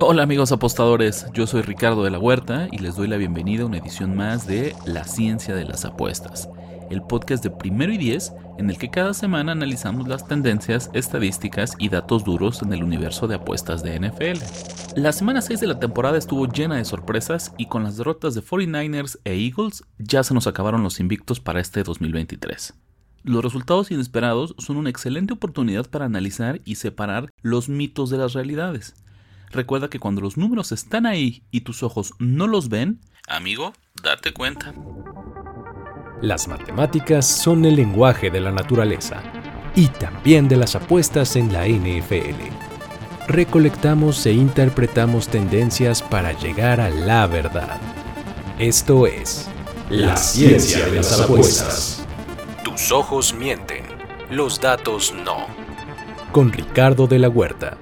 Hola amigos apostadores, yo soy Ricardo de la Huerta y les doy la bienvenida a una edición más de La Ciencia de las Apuestas, el podcast de primero y diez en el que cada semana analizamos las tendencias, estadísticas y datos duros en el universo de apuestas de NFL. La semana 6 de la temporada estuvo llena de sorpresas y con las derrotas de 49ers e Eagles ya se nos acabaron los invictos para este 2023. Los resultados inesperados son una excelente oportunidad para analizar y separar los mitos de las realidades. Recuerda que cuando los números están ahí y tus ojos no los ven, amigo, date cuenta. Las matemáticas son el lenguaje de la naturaleza y también de las apuestas en la NFL. Recolectamos e interpretamos tendencias para llegar a la verdad. Esto es la ciencia de las apuestas. Tus ojos mienten, los datos no. Con Ricardo de la Huerta.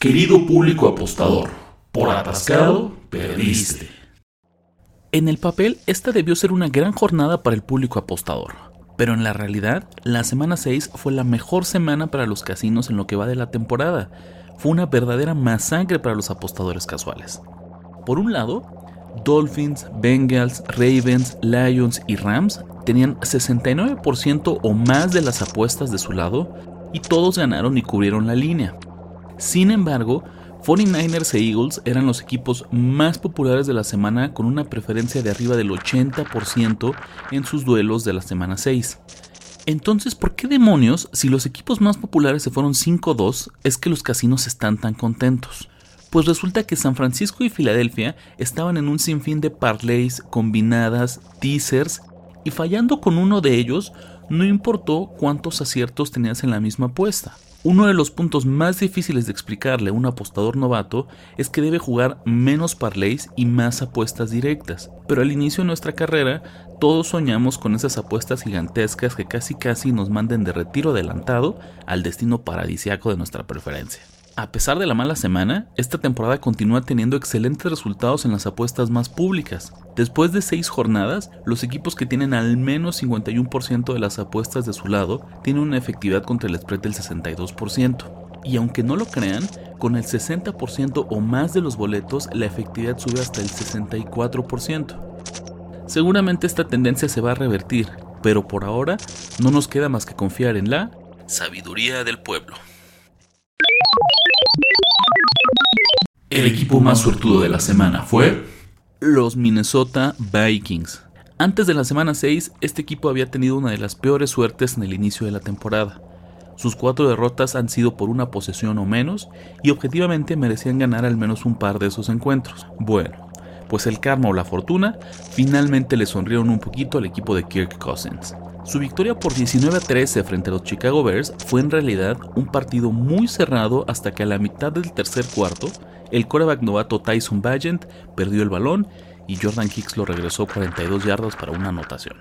Querido público apostador, por atascado, perdiste. En el papel, esta debió ser una gran jornada para el público apostador, pero en la realidad, la semana 6 fue la mejor semana para los casinos en lo que va de la temporada. Fue una verdadera masacre para los apostadores casuales. Por un lado, Dolphins, Bengals, Ravens, Lions y Rams tenían 69% o más de las apuestas de su lado y todos ganaron y cubrieron la línea. Sin embargo, 49ers e Eagles eran los equipos más populares de la semana con una preferencia de arriba del 80% en sus duelos de la semana 6. Entonces, ¿por qué demonios, si los equipos más populares se fueron 5-2, es que los casinos están tan contentos? Pues resulta que San Francisco y Filadelfia estaban en un sinfín de parlays, combinadas, teasers, y fallando con uno de ellos, no importó cuántos aciertos tenías en la misma apuesta. Uno de los puntos más difíciles de explicarle a un apostador novato es que debe jugar menos parlays y más apuestas directas. Pero al inicio de nuestra carrera, todos soñamos con esas apuestas gigantescas que casi casi nos manden de retiro adelantado al destino paradisiaco de nuestra preferencia. A pesar de la mala semana, esta temporada continúa teniendo excelentes resultados en las apuestas más públicas. Después de seis jornadas, los equipos que tienen al menos 51% de las apuestas de su lado tienen una efectividad contra el spread del 62%. Y aunque no lo crean, con el 60% o más de los boletos, la efectividad sube hasta el 64%. Seguramente esta tendencia se va a revertir, pero por ahora no nos queda más que confiar en la sabiduría del pueblo. El equipo más suertudo de la semana fue los Minnesota Vikings. Antes de la semana 6, este equipo había tenido una de las peores suertes en el inicio de la temporada. Sus cuatro derrotas han sido por una posesión o menos y objetivamente merecían ganar al menos un par de esos encuentros. Bueno, pues el karma o la fortuna finalmente le sonrieron un poquito al equipo de Kirk Cousins. Su victoria por 19 a 13 frente a los Chicago Bears fue en realidad un partido muy cerrado hasta que a la mitad del tercer cuarto el coreback novato Tyson Bagent perdió el balón y Jordan Hicks lo regresó 42 yardas para una anotación.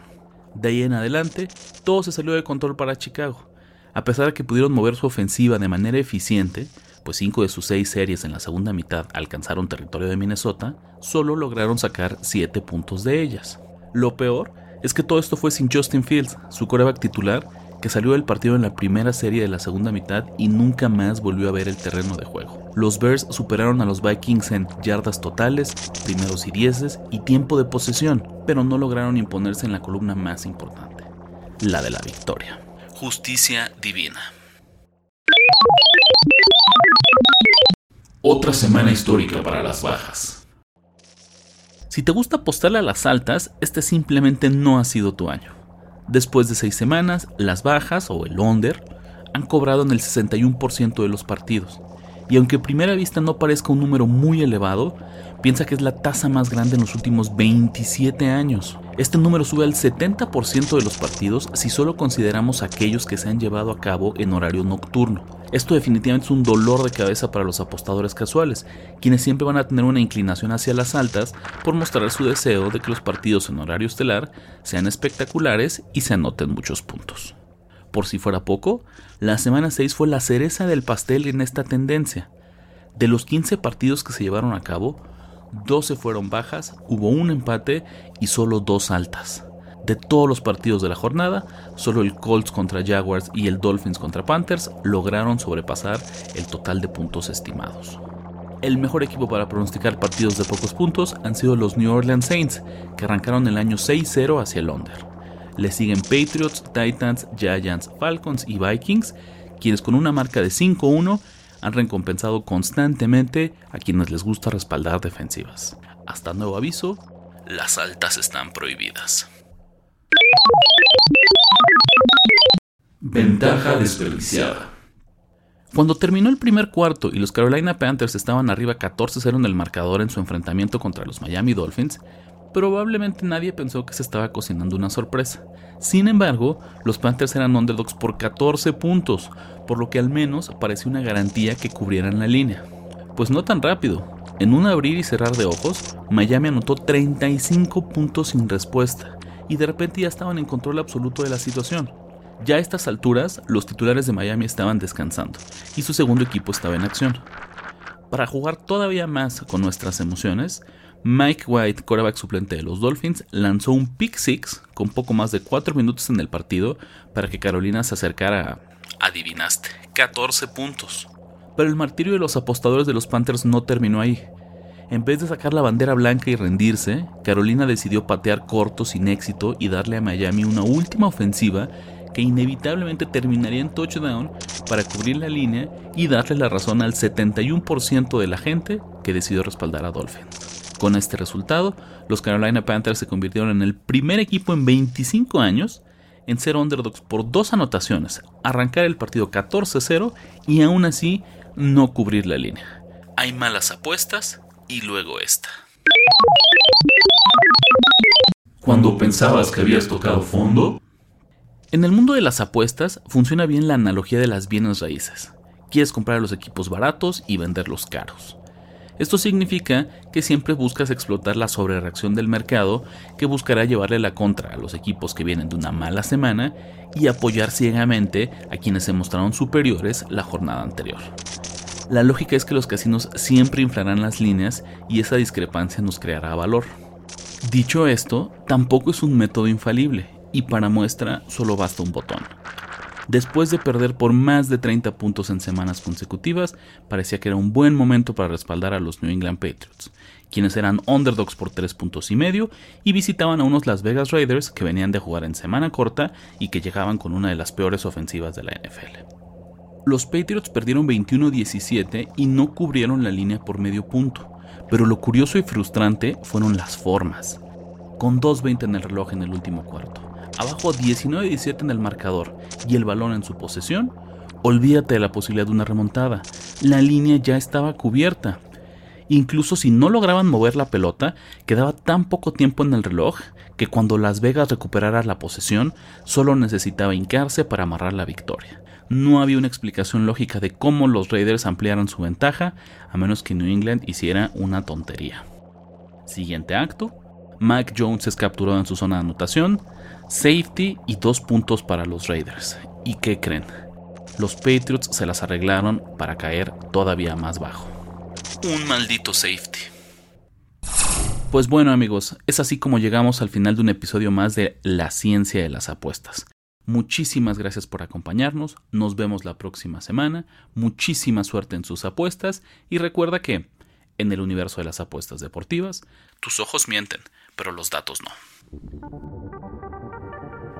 De ahí en adelante, todo se salió de control para Chicago. A pesar de que pudieron mover su ofensiva de manera eficiente, pues 5 de sus 6 series en la segunda mitad alcanzaron territorio de Minnesota, solo lograron sacar 7 puntos de ellas. Lo peor es que todo esto fue sin Justin Fields, su coreback titular, que salió del partido en la primera serie de la segunda mitad y nunca más volvió a ver el terreno de juego. Los Bears superaron a los Vikings en yardas totales, primeros y dieces y tiempo de posesión, pero no lograron imponerse en la columna más importante, la de la victoria. Justicia divina. Otra semana histórica para las bajas. Si te gusta apostarle a las altas, este simplemente no ha sido tu año. Después de seis semanas, las bajas o el under han cobrado en el 61% de los partidos. Y aunque a primera vista no parezca un número muy elevado, piensa que es la tasa más grande en los últimos 27 años. Este número sube al 70% de los partidos si solo consideramos aquellos que se han llevado a cabo en horario nocturno. Esto definitivamente es un dolor de cabeza para los apostadores casuales, quienes siempre van a tener una inclinación hacia las altas por mostrar su deseo de que los partidos en horario estelar sean espectaculares y se anoten muchos puntos. Por si fuera poco, la semana 6 fue la cereza del pastel en esta tendencia. De los 15 partidos que se llevaron a cabo, 12 fueron bajas, hubo un empate y solo dos altas. De todos los partidos de la jornada, solo el Colts contra Jaguars y el Dolphins contra Panthers lograron sobrepasar el total de puntos estimados. El mejor equipo para pronosticar partidos de pocos puntos han sido los New Orleans Saints, que arrancaron el año 6-0 hacia el under. Le siguen Patriots, Titans, Giants, Falcons y Vikings, quienes con una marca de 5-1 han recompensado constantemente a quienes les gusta respaldar defensivas. Hasta nuevo aviso, las altas están prohibidas. Ventaja desperdiciada. Cuando terminó el primer cuarto y los Carolina Panthers estaban arriba 14-0 en el marcador en su enfrentamiento contra los Miami Dolphins, probablemente nadie pensó que se estaba cocinando una sorpresa. Sin embargo, los Panthers eran underdogs por 14 puntos, por lo que al menos parecía una garantía que cubrieran la línea. Pues no tan rápido. En un abrir y cerrar de ojos, Miami anotó 35 puntos sin respuesta, y de repente ya estaban en control absoluto de la situación. Ya a estas alturas, los titulares de Miami estaban descansando, y su segundo equipo estaba en acción. Para jugar todavía más con nuestras emociones, Mike White, quarterback suplente de los Dolphins, lanzó un pick six con poco más de 4 minutos en el partido para que Carolina se acercara a, adivinaste, 14 puntos. Pero el martirio de los apostadores de los Panthers no terminó ahí. En vez de sacar la bandera blanca y rendirse, Carolina decidió patear corto sin éxito y darle a Miami una última ofensiva que inevitablemente terminaría en touchdown para cubrir la línea y darle la razón al 71% de la gente que decidió respaldar a Dolphins. Con este resultado, los Carolina Panthers se convirtieron en el primer equipo en 25 años en ser underdogs por dos anotaciones, arrancar el partido 14-0 y aún así no cubrir la línea. Hay malas apuestas y luego esta. Cuando pensabas que habías tocado fondo. En el mundo de las apuestas funciona bien la analogía de las bienes raíces. Quieres comprar los equipos baratos y venderlos caros. Esto significa que siempre buscas explotar la sobrereacción del mercado que buscará llevarle la contra a los equipos que vienen de una mala semana y apoyar ciegamente a quienes se mostraron superiores la jornada anterior. La lógica es que los casinos siempre inflarán las líneas y esa discrepancia nos creará valor. Dicho esto, tampoco es un método infalible y para muestra solo basta un botón. Después de perder por más de 30 puntos en semanas consecutivas, parecía que era un buen momento para respaldar a los New England Patriots, quienes eran underdogs por 3 puntos y medio y visitaban a unos Las Vegas Raiders que venían de jugar en semana corta y que llegaban con una de las peores ofensivas de la NFL. Los Patriots perdieron 21-17 y no cubrieron la línea por medio punto, pero lo curioso y frustrante fueron las formas. Con 2.20 en el reloj en el último cuarto, abajo 19-17 en el marcador y el balón en su posesión, olvídate de la posibilidad de una remontada. La línea ya estaba cubierta. Incluso si no lograban mover la pelota, quedaba tan poco tiempo en el reloj que cuando Las Vegas recuperara la posesión, solo necesitaba hincarse para amarrar la victoria. No había una explicación lógica de cómo los Raiders ampliaran su ventaja, a menos que New England hiciera una tontería. Siguiente acto, Mac Jones es capturado en su zona de anotación, safety y dos puntos para los Raiders. ¿Y qué creen? Los Patriots se las arreglaron para caer todavía más bajo. Un maldito safety. Pues bueno amigos, es así como llegamos al final de un episodio más de La ciencia de las apuestas. Muchísimas gracias por acompañarnos, nos vemos la próxima semana, muchísima suerte en sus apuestas y recuerda que, en el universo de las apuestas deportivas, tus ojos mienten, pero los datos no.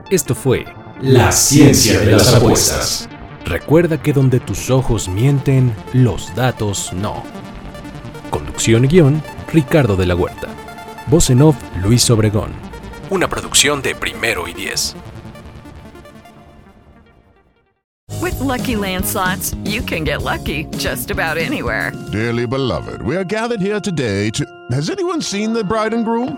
Esto fue La Ciencia de las Apuestas. Recuerda que donde tus ojos mienten, los datos no. Conducción y guion, Ricardo de la Huerta. Voz en off, Luis Obregón. Una producción de Primero y Diez. With lucky landslots, you can get lucky just about anywhere. Dearly beloved, we are gathered here today to. Has anyone seen the bride and groom?